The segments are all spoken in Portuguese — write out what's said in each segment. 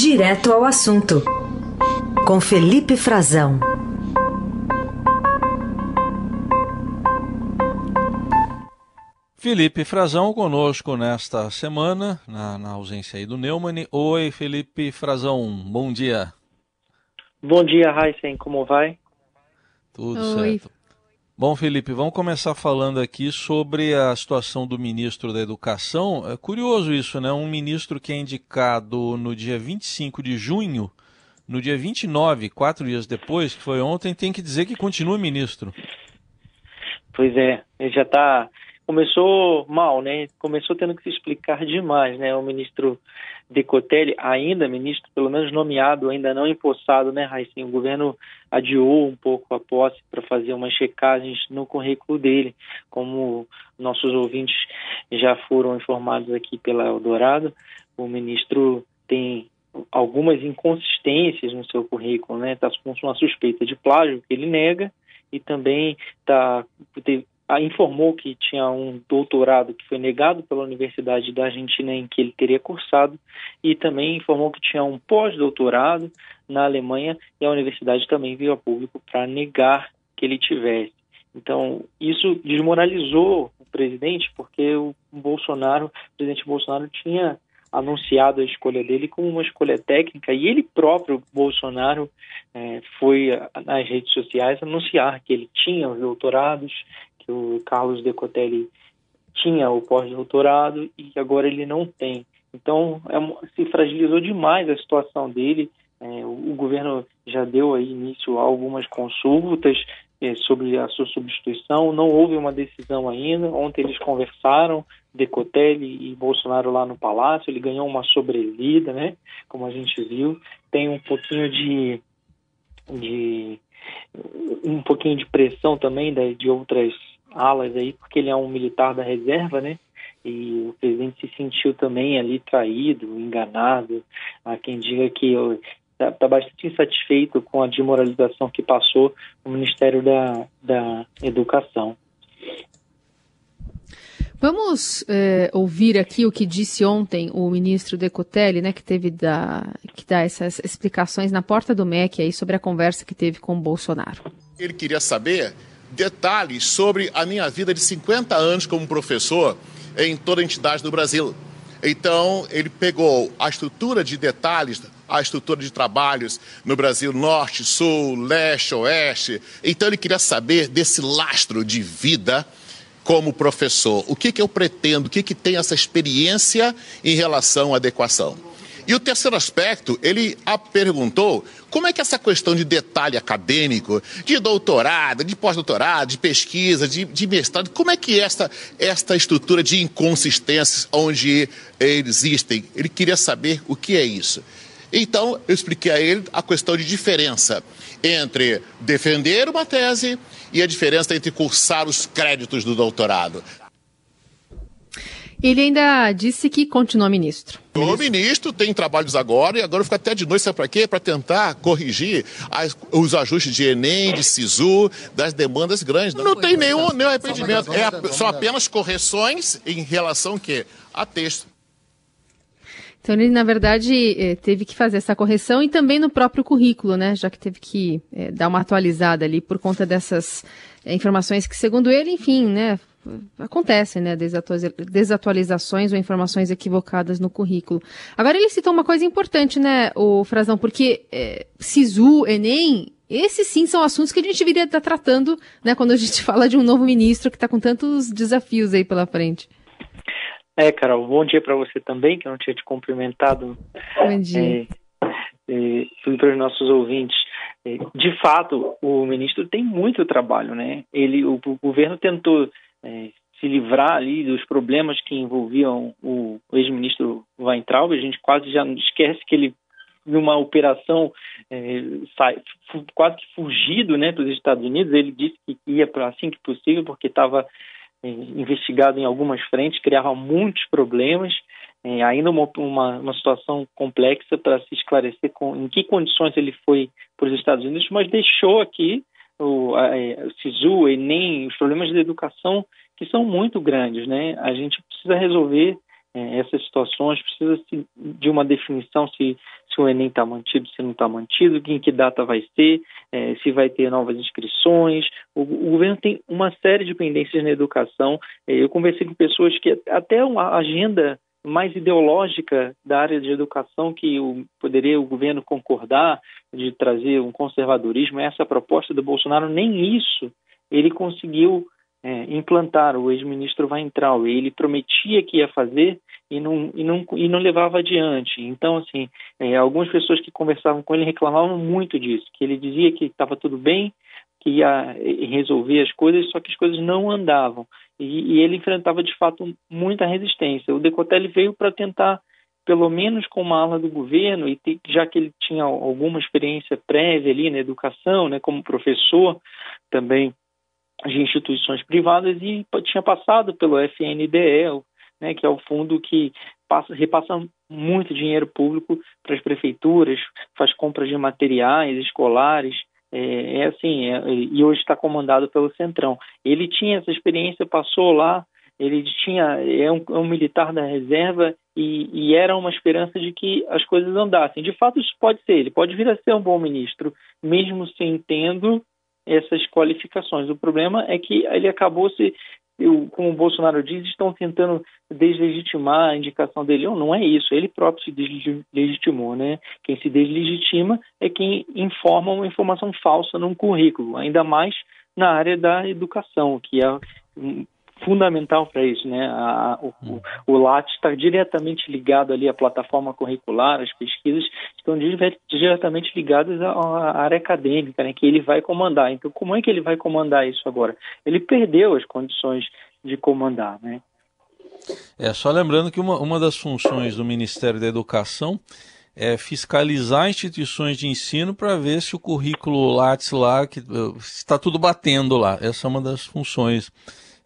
Direto ao assunto, com Felipe Frazão. Felipe Frazão conosco nesta semana, na, na ausência aí do Neumann. Oi, Felipe Frazão, bom dia. Bom dia, Heisen, como vai? Tudo Oi. certo. Bom, Felipe, vamos começar falando aqui sobre a situação do ministro da Educação. É curioso isso, né? Um ministro que é indicado no dia 25 de junho, no dia 29, quatro dias depois, que foi ontem, tem que dizer que continua ministro. Pois é, ele já está. Começou mal, né? Começou tendo que se explicar demais, né? O ministro Decotelli, ainda ministro, pelo menos nomeado, ainda não empossado, né, Raíssa? O governo adiou um pouco a posse para fazer umas checagens no currículo dele, como nossos ouvintes já foram informados aqui pela Eldorado, o ministro tem algumas inconsistências no seu currículo, né? Está com uma suspeita de plágio que ele nega e também está informou que tinha um doutorado que foi negado pela Universidade da Argentina em que ele teria cursado e também informou que tinha um pós-doutorado na Alemanha e a universidade também veio a público para negar que ele tivesse. Então, isso desmoralizou o presidente, porque o Bolsonaro, o presidente Bolsonaro tinha anunciado a escolha dele como uma escolha técnica e ele próprio, Bolsonaro, é, foi nas redes sociais anunciar que ele tinha os doutorados, que o Carlos Decotelli tinha o pós-doutorado e que agora ele não tem. Então, é, se fragilizou demais a situação dele. É, o, o, governo já deu aí início a algumas consultas é, sobre a sua substituição. Não houve uma decisão ainda. Ontem eles conversaram, Decotelli e Bolsonaro lá no Palácio. Ele ganhou uma sobrevida, né? Como a gente viu. Tem um pouquinho de, de um pouquinho de pressão também de, de outras alas aí, porque ele é um militar da reserva, né? E o presidente se sentiu também ali traído, enganado. Há quem diga que está tá bastante insatisfeito com a desmoralização que passou o Ministério da, da Educação. Vamos é, ouvir aqui o que disse ontem o ministro Decotelli, né, que teve da, que dá essas explicações na porta do MEC aí sobre a conversa que teve com o Bolsonaro. Ele queria saber detalhes sobre a minha vida de 50 anos como professor em toda a entidade do Brasil. Então, ele pegou a estrutura de detalhes, a estrutura de trabalhos no Brasil Norte, Sul, Leste, Oeste. Então, ele queria saber desse lastro de vida como professor. O que, que eu pretendo, o que, que tem essa experiência em relação à adequação. E o terceiro aspecto, ele perguntou como é que essa questão de detalhe acadêmico, de doutorado, de pós-doutorado, de pesquisa, de, de, mestrado, como é que esta, esta estrutura de inconsistências onde existem? Ele queria saber o que é isso. Então, eu expliquei a ele a questão de diferença entre defender uma tese e a diferença entre cursar os créditos do doutorado. Ele ainda disse que continua ministro. O ministro tem trabalhos agora e agora fica até de noite, sabe para quê? Para tentar corrigir as, os ajustes de Enem, de SISU, das demandas grandes. Não, não tem nenhum, nenhum arrependimento. É, são apenas correções em relação que a texto. Então ele, na verdade, eh, teve que fazer essa correção e também no próprio currículo, né? Já que teve que é, dar uma atualizada ali por conta dessas é, informações que, segundo ele, enfim, né? Acontecem, né, desatualizações ou informações equivocadas no currículo. Agora ele citou uma coisa importante, né, o Frazão, porque é, SISU, Enem, esses sim são assuntos que a gente viria estar tratando, né, quando a gente fala de um novo ministro que está com tantos desafios aí pela frente. É, Carol, bom dia para você também, que eu não tinha te cumprimentado. Bom dia. É, é, para os nossos ouvintes. É, de fato, o ministro tem muito trabalho, né? Ele, o, o governo tentou é, se livrar ali dos problemas que envolviam o, ex-ministro Weintraub. A gente quase já esquece que ele numa operação é, sai, quase que fugido né, para os Estados Unidos. Ele disse que ia para assim que possível, porque estava é, investigado em algumas frentes, criava muitos problemas. É, ainda uma, uma, uma, situação complexa para se esclarecer com, em que condições ele foi para os Estados Unidos, mas deixou aqui o, SISU, o Enem, os problemas de educação que são muito grandes, né? A gente precisa resolver é, essas situações, precisa de uma definição se, se o Enem está mantido, se não está mantido, em que data vai ser, é, se vai ter novas inscrições. O, o, governo tem uma série de pendências na educação. É, eu conversei com pessoas que até uma agenda mais ideológica da área de educação que o, poderia o governo concordar de trazer um conservadorismo, essa proposta do Bolsonaro, nem isso ele conseguiu é, implantar. O ex-ministro Weintraub, ele prometia que ia fazer e não, e não, e não levava adiante. Então, assim, é, algumas pessoas que conversavam com ele reclamavam muito disso, que ele dizia que estava tudo bem, que ia resolver as coisas, só que as coisas não andavam. E, e ele enfrentava, de fato, muita resistência. O Decotelli veio para tentar, pelo menos com uma ala do governo, e já que ele tinha alguma experiência prévia ali na educação, né, como professor também de instituições privadas, e tinha passado pelo FNDE, né, que é o fundo que passa, repassa muito dinheiro público para as prefeituras, faz compras de materiais escolares, é, é assim, é, e hoje está comandado pelo Centrão. Ele tinha essa experiência, passou lá, ele tinha é um, é um militar da reserva e, e, era uma esperança de que as coisas andassem. De fato, isso pode ser. Ele pode vir a ser um bom ministro, mesmo sem tendo essas qualificações. O problema é que ele acabou se eu, como o Bolsonaro diz, estão tentando deslegitimar a indicação dele. Não, não é isso, ele próprio se deslegitimou, né? Quem se deslegitima é quem informa uma informação falsa num currículo, ainda mais na área da educação, que é fundamental para isso, né? A, o, o, o LAT está diretamente ligado ali à plataforma curricular, as pesquisas estão diretamente ligadas à, à área acadêmica, né? Que ele vai comandar. Então, como é que ele vai comandar isso agora? Ele perdeu as condições de comandar, né? É, só lembrando que uma, uma das funções do Ministério da Educação é fiscalizar instituições de ensino para ver se o currículo Lattes lá que está tudo batendo lá. Essa é uma das funções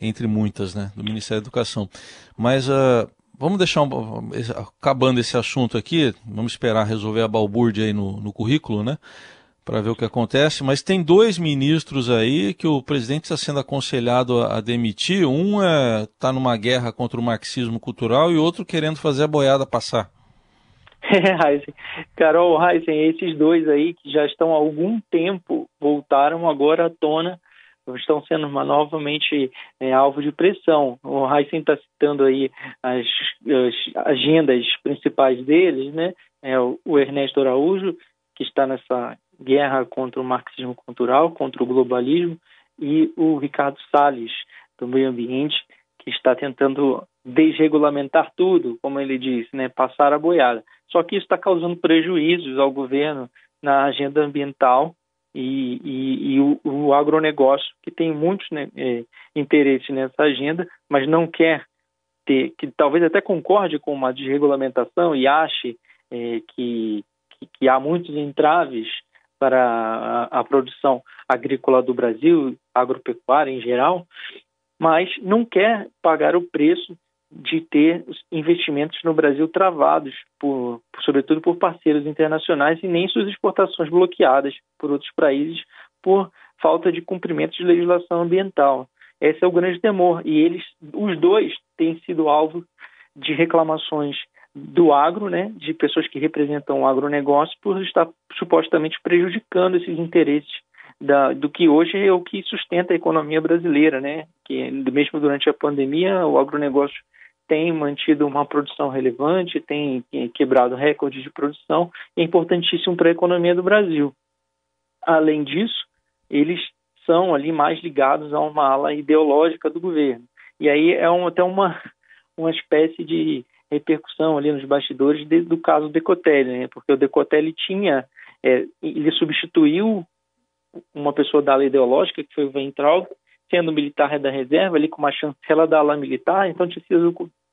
entre muitas, né, do Ministério da Educação. Mas uh, vamos deixar, um, acabando esse assunto aqui, vamos esperar resolver a balbúrdia aí no, no currículo, né, para ver o que acontece. Mas tem dois ministros aí que o presidente está sendo aconselhado a, a demitir. Um está é, tá numa guerra contra o marxismo cultural e outro querendo fazer a boiada passar. É. Carol, Heisen, esses dois aí que já estão há algum tempo voltaram agora à tona estão sendo novamente é, alvo de pressão. O Heisen está citando aí as, as, agendas principais deles, né? É o, o Ernesto Araújo, que está nessa guerra contra o marxismo cultural, contra o globalismo, e o Ricardo Salles, do meio ambiente, que está tentando desregulamentar tudo, como ele disse, né, passar a boiada. Só que isso está causando prejuízos ao governo na agenda ambiental e, e, e o, o, agronegócio, que tem muitos né, é, interesses nessa agenda, mas não quer ter, que talvez até concorde com uma desregulamentação e ache é, que, que, que, há muitos entraves para a, a produção agrícola do Brasil, agropecuária em geral, mas não quer pagar o preço de ter investimentos no Brasil travados, por, sobretudo por parceiros internacionais, e nem suas exportações bloqueadas por outros países por falta de cumprimento de legislação ambiental. Esse é o grande temor. E eles, os dois, têm sido alvo de reclamações do agro, né, de pessoas que representam o agronegócio, por estar supostamente prejudicando esses interesses da, do que hoje é o que sustenta a economia brasileira, né? Que mesmo durante a pandemia o agronegócio tem mantido uma produção relevante, tem quebrado recordes de produção, é importantíssimo para a economia do Brasil. Além disso, eles são ali mais ligados a uma ala ideológica do governo. E aí é um, até uma, uma espécie de repercussão ali nos bastidores de, do caso Decotelli, né? porque o Decotelli tinha, é, ele substituiu uma pessoa da ala ideológica, que foi o Ventral, sendo militar da reserva, ali com uma chancela da ala militar, então tinha sido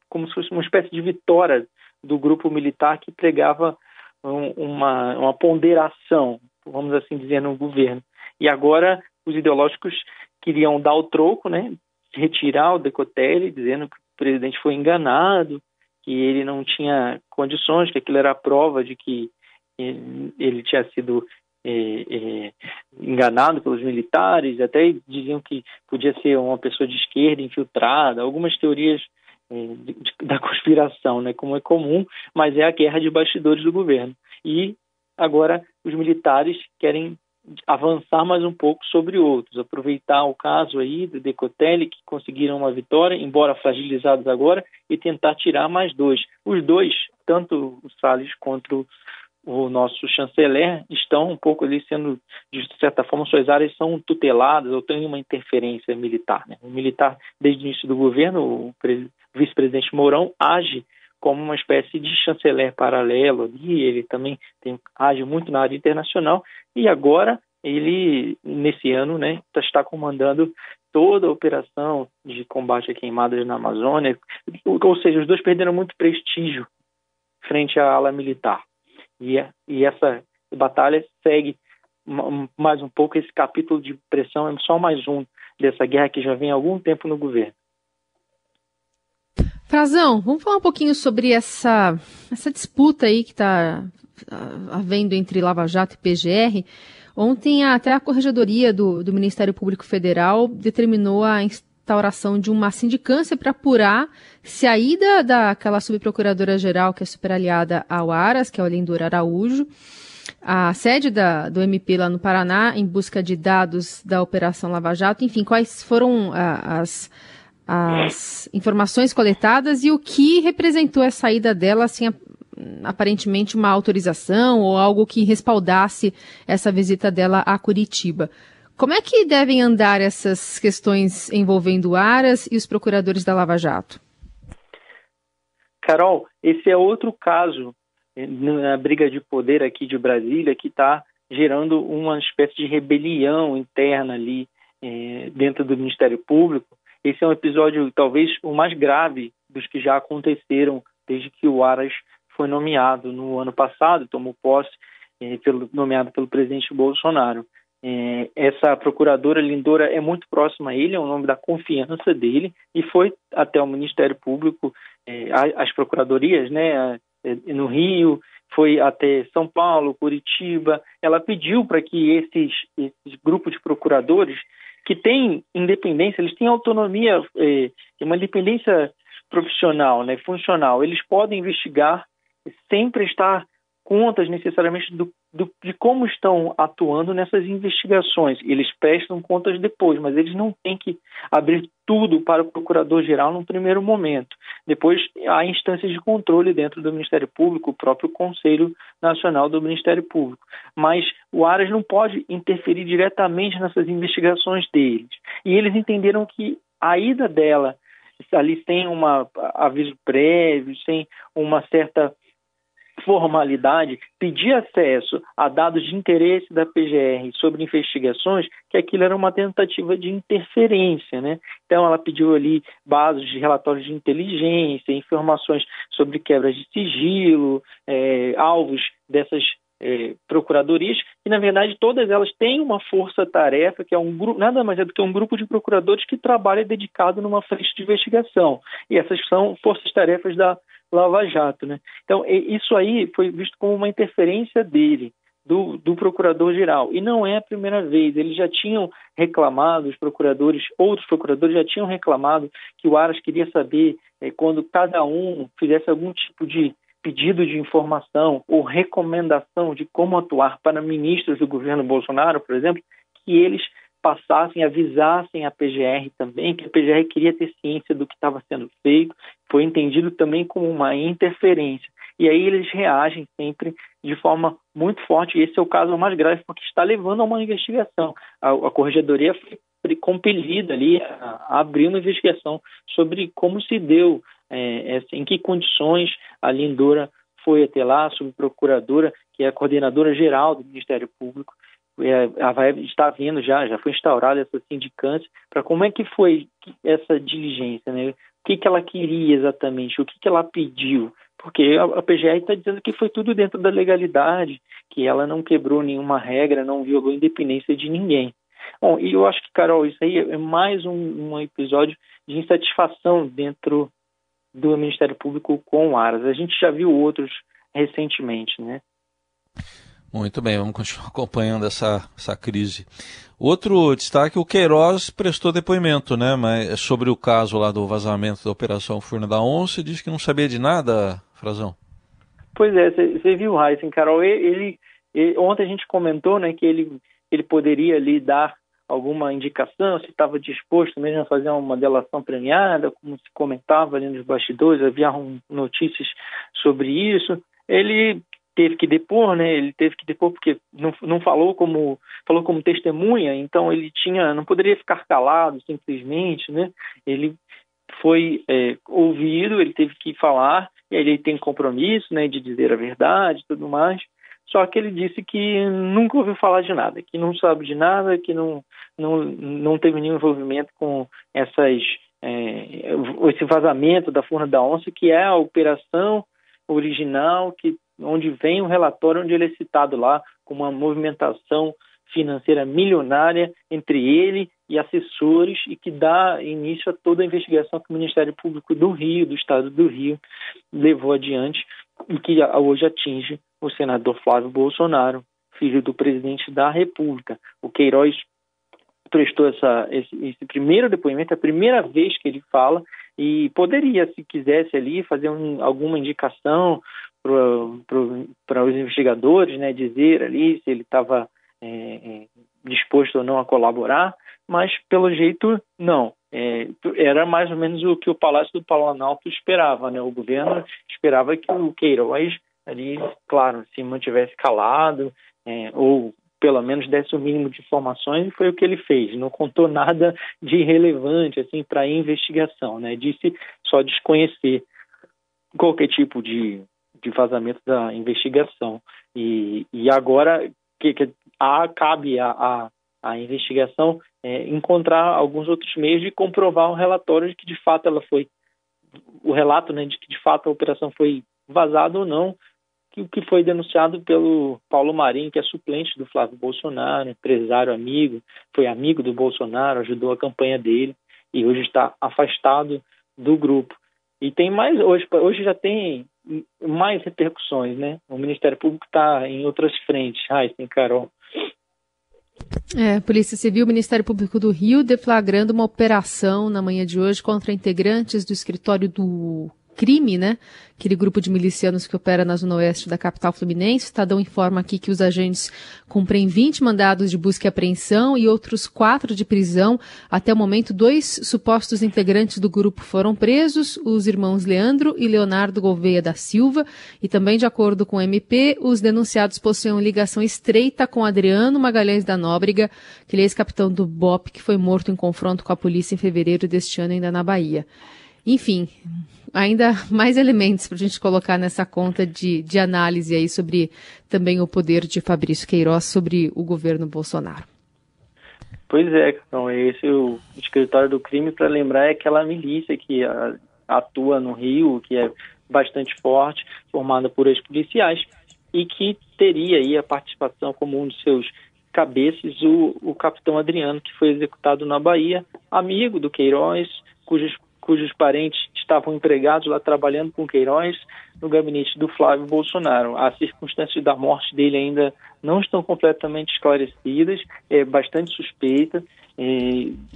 como se fosse uma espécie de vitória do grupo militar que pregava um, uma, uma ponderação, vamos assim dizer, no governo. E agora os ideológicos queriam dar o troco, né, retirar o Decotelli, dizendo que o presidente foi enganado, que ele não tinha condições, que aquilo era a prova de que ele tinha sido é, é, enganado pelos militares, até diziam que podia ser uma pessoa de esquerda infiltrada, algumas teorias da conspiração, né, como é comum, mas é a guerra de bastidores do governo. E agora os militares querem avançar mais um pouco sobre outros, aproveitar o caso aí do Decotelli, que conseguiram uma vitória, embora fragilizados agora, e tentar tirar mais dois. Os dois, tanto o Salles quanto o nosso chanceler, estão um pouco ali sendo, de certa forma, suas áreas são tuteladas ou têm uma interferência militar. Né? O militar, desde o início do governo, o vice-presidente Mourão age como uma espécie de chanceler paralelo ali, ele também tem, age muito na área internacional e agora ele, nesse ano, né, tá, está comandando toda a operação de combate a queimadas na Amazônia, ou seja, os dois perderam muito prestígio frente à ala militar. E, e essa batalha segue mais um pouco esse capítulo de pressão, é só mais um dessa guerra que já vem há algum tempo no governo. Frazão, vamos falar um pouquinho sobre essa, essa disputa aí que está havendo entre Lava Jato e PGR. Ontem, até a Corregedoria do, do Ministério Público Federal determinou a instauração de uma sindicância para apurar se a ida daquela subprocuradora-geral, que é superaliada ao Aras, que é o Lindor Araújo, a sede da, do MP lá no Paraná, em busca de dados da Operação Lava Jato, enfim, quais foram as as informações coletadas e o que representou a saída dela, assim, aparentemente uma autorização ou algo que respaldasse essa visita dela a Curitiba. Como é que devem andar essas questões envolvendo Aras e os procuradores da Lava Jato? Carol, esse é outro caso eh, na briga de poder aqui de Brasília que está gerando uma espécie de rebelião interna ali é, dentro do Ministério Público, esse é um episódio talvez o mais grave dos que já aconteceram desde que o Aras foi nomeado no ano passado, tomou posse, eh, pelo, nomeado pelo presidente Bolsonaro. Eh, essa procuradora Lindora é muito próxima a ele, é o nome da confiança dele, e foi até o Ministério Público, eh, as procuradorias, né, no Rio, foi até São Paulo, Curitiba. Ela pediu para que esses, esses grupos de procuradores que têm independência, eles têm autonomia, é, uma independência profissional, né, funcional. Eles podem investigar sem prestar contas necessariamente do, do, de como estão atuando nessas investigações. Eles prestam contas depois, mas eles não têm que abrir tudo para o procurador-geral num primeiro momento. Depois há instâncias de controle dentro do Ministério Público, o próprio Conselho Nacional do Ministério Público. Mas o Aras não pode interferir diretamente nessas investigações deles. E eles entenderam que a ida dela ali sem um aviso prévio, sem uma certa formalidade, pedir acesso a dados de interesse da PGR sobre investigações, que aquilo era uma tentativa de interferência, né? Então ela pediu ali bases de relatórios de inteligência, informações sobre quebras de sigilo, é, alvos dessas é, procuradorias, e na verdade todas elas têm uma força-tarefa, que é um grupo, nada mais é do que um grupo de procuradores que trabalha dedicado numa frente de investigação. E essas são forças-tarefas da Lava Jato. Né? Então, isso aí foi visto como uma interferência dele, do, do procurador-geral. E não é a primeira vez. Eles já tinham reclamado, os procuradores, outros procuradores já tinham reclamado que o Aras queria saber é, quando cada um fizesse algum tipo de pedido de informação ou recomendação de como atuar para ministros do governo Bolsonaro, por exemplo, que eles passassem, avisassem a PGR também, que a PGR queria ter ciência do que estava sendo feito, foi entendido também como uma interferência. E aí eles reagem sempre de forma muito forte, e esse é o caso mais grave, porque está levando a uma investigação. A, a Corregedoria foi compelida ali a, a abrir uma investigação sobre como se deu, é, em que condições a Lindora foi até lá, subprocuradora, que é a coordenadora geral do Ministério Público, é, ela vai estar vindo já, já foi instaurada essa sindicância, para como é que foi essa diligência, né? O que, que ela queria exatamente, o que, que ela pediu, porque a, a PGR está dizendo que foi tudo dentro da legalidade, que ela não quebrou nenhuma regra, não violou a independência de ninguém. Bom, e eu acho que, Carol, isso aí é mais um, um episódio de insatisfação dentro do Ministério Público com o Aras. A gente já viu outros recentemente, né? Muito bem, vamos continuar acompanhando essa, essa crise. Outro destaque, o Queiroz prestou depoimento, né, mas é sobre o caso lá do vazamento da Operação Furna da Onça, disse que não sabia de nada, Frazão. Pois é, você viu, Heisen, Carol, ele, ele, ontem a gente comentou, né, que ele, ele poderia ali dar alguma indicação, se estava disposto mesmo a fazer uma delação premiada, como se comentava ali nos bastidores, havia notícias sobre isso. Ele teve que depor, né? Ele teve que depor porque não, não falou como falou como testemunha, então ele tinha não poderia ficar calado simplesmente, né? Ele foi é, ouvido, ele teve que falar e aí ele tem compromisso, né, de dizer a verdade, tudo mais. Só que ele disse que nunca ouviu falar de nada, que não sabe de nada, que não não, não teve nenhum envolvimento com essas é, esse vazamento da Furna da Onça, que é a operação original que onde vem um relatório onde ele é citado lá com uma movimentação financeira milionária entre ele e assessores e que dá início a toda a investigação que o Ministério Público do Rio, do Estado do Rio, levou adiante e que hoje atinge o senador Flávio Bolsonaro, filho do presidente da República. O Queiroz prestou essa, esse, esse primeiro depoimento, é a primeira vez que ele fala e poderia, se quisesse ali, fazer um, alguma indicação para os investigadores, né, dizer ali se ele estava é, é, disposto ou não a colaborar, mas pelo jeito não. É, era mais ou menos o que o Palácio do Planalto esperava, né? O governo esperava que o Queiroz ali, claro, se mantivesse calado é, ou pelo menos desse o mínimo de informações e foi o que ele fez. Não contou nada de relevante assim para a investigação, né? Disse só desconhecer qualquer tipo de de vazamento da investigação. E, e agora que, que a, cabe a, a, a investigação é, encontrar alguns outros meios de comprovar um relatório de que de fato ela foi o relato né, de que de fato a operação foi vazada ou não, que o que foi denunciado pelo Paulo Marinho, que é suplente do Flávio Bolsonaro, empresário amigo, foi amigo do Bolsonaro, ajudou a campanha dele e hoje está afastado do grupo. E tem mais hoje, hoje já tem mais repercussões, né? O Ministério Público está em outras frentes, Raíssa Carol. É, Polícia Civil, Ministério Público do Rio deflagrando uma operação na manhã de hoje contra integrantes do escritório do crime, né? Aquele grupo de milicianos que opera na zona oeste da capital fluminense. O Estadão informa aqui que os agentes cumprem 20 mandados de busca e apreensão e outros quatro de prisão. Até o momento, dois supostos integrantes do grupo foram presos, os irmãos Leandro e Leonardo Gouveia da Silva. E também, de acordo com o MP, os denunciados possuem ligação estreita com Adriano Magalhães da Nóbrega, que ele é ex-capitão do BOP, que foi morto em confronto com a polícia em fevereiro deste ano, ainda na Bahia. Enfim, ainda mais elementos para a gente colocar nessa conta de, de análise aí sobre também o poder de Fabrício Queiroz sobre o governo Bolsonaro. Pois é, então esse o escritório do crime para lembrar é aquela milícia que atua no Rio, que é bastante forte, formada por ex-policiais e que teria aí a participação como um de seus cabeças o, o capitão Adriano, que foi executado na Bahia, amigo do Queiroz, cujos cujos parentes estavam empregados lá trabalhando com Queiroz no gabinete do Flávio Bolsonaro. As circunstâncias da morte dele ainda não estão completamente esclarecidas, é bastante suspeita é,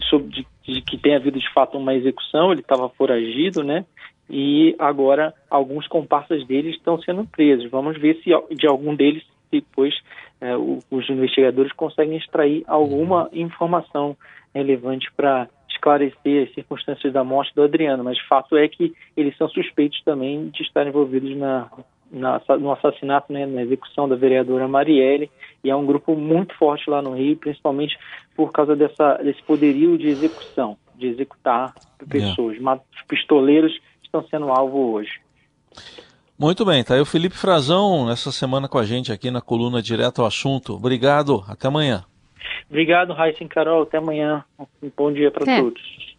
sobre de, de que tenha havido de fato uma execução, ele estava foragido, né? E agora alguns comparsas dele estão sendo presos. Vamos ver se de algum deles depois é, os investigadores conseguem extrair alguma informação relevante para esclarecer as circunstâncias da morte do Adriano, mas fato é que eles são suspeitos também de estar envolvidos na, na, no assassinato, né, na execução da vereadora Marielle, e é um grupo muito forte lá no Rio, principalmente por causa dessa, desse poderio de execução, de executar pessoas. Yeah. Os pistoleiros estão sendo alvo hoje. Muito bem, tá aí o Felipe Frazão nessa semana com a gente aqui na coluna Direto ao Assunto. Obrigado, até amanhã. Obrigado, Raíssa e Carol. Até amanhã. Um bom dia para todos.